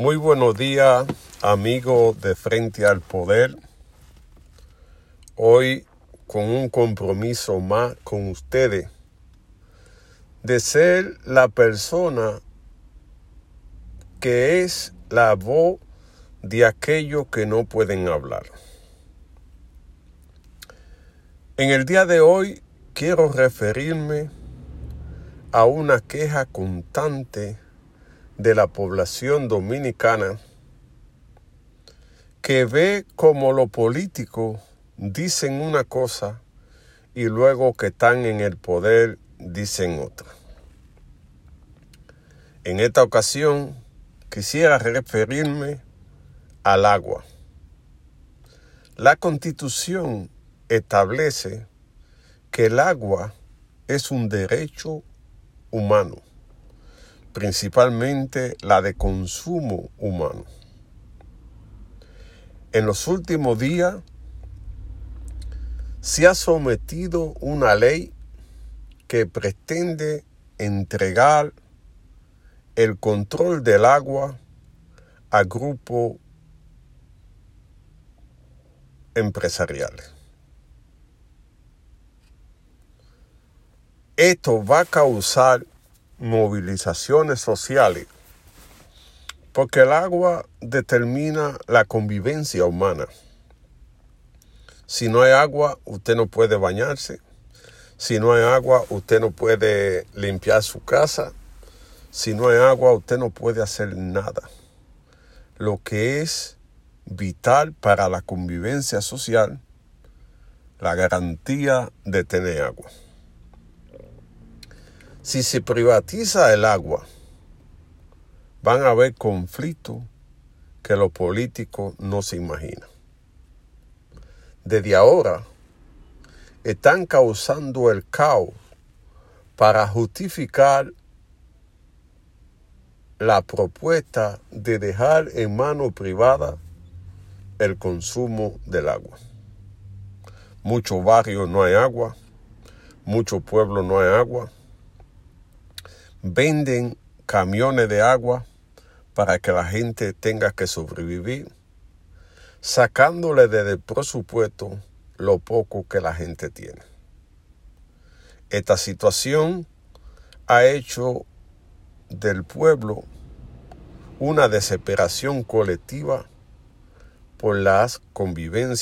Muy buenos días, amigos de Frente al Poder. Hoy con un compromiso más con ustedes de ser la persona que es la voz de aquellos que no pueden hablar. En el día de hoy quiero referirme a una queja constante de la población dominicana que ve como los políticos dicen una cosa y luego que están en el poder dicen otra. En esta ocasión quisiera referirme al agua. La constitución establece que el agua es un derecho humano, principalmente la de consumo humano. En los últimos días se ha sometido una ley que pretende entregar el control del agua a grupos empresariales. Esto va a causar movilizaciones sociales porque el agua determina la convivencia humana. Si no hay agua, usted no puede bañarse. Si no hay agua, usted no puede limpiar su casa. Si no hay agua, usted no puede hacer nada. Lo que es vital para la convivencia social, la garantía de tener agua. Si se privatiza el agua, van a haber conflictos que los políticos no se imaginan. Desde ahora están causando el caos para justificar la propuesta de dejar en mano privada el consumo del agua. Muchos barrios no hay agua, muchos pueblos no hay agua venden camiones de agua para que la gente tenga que sobrevivir, sacándole del presupuesto lo poco que la gente tiene. Esta situación ha hecho del pueblo una desesperación colectiva por las convivencias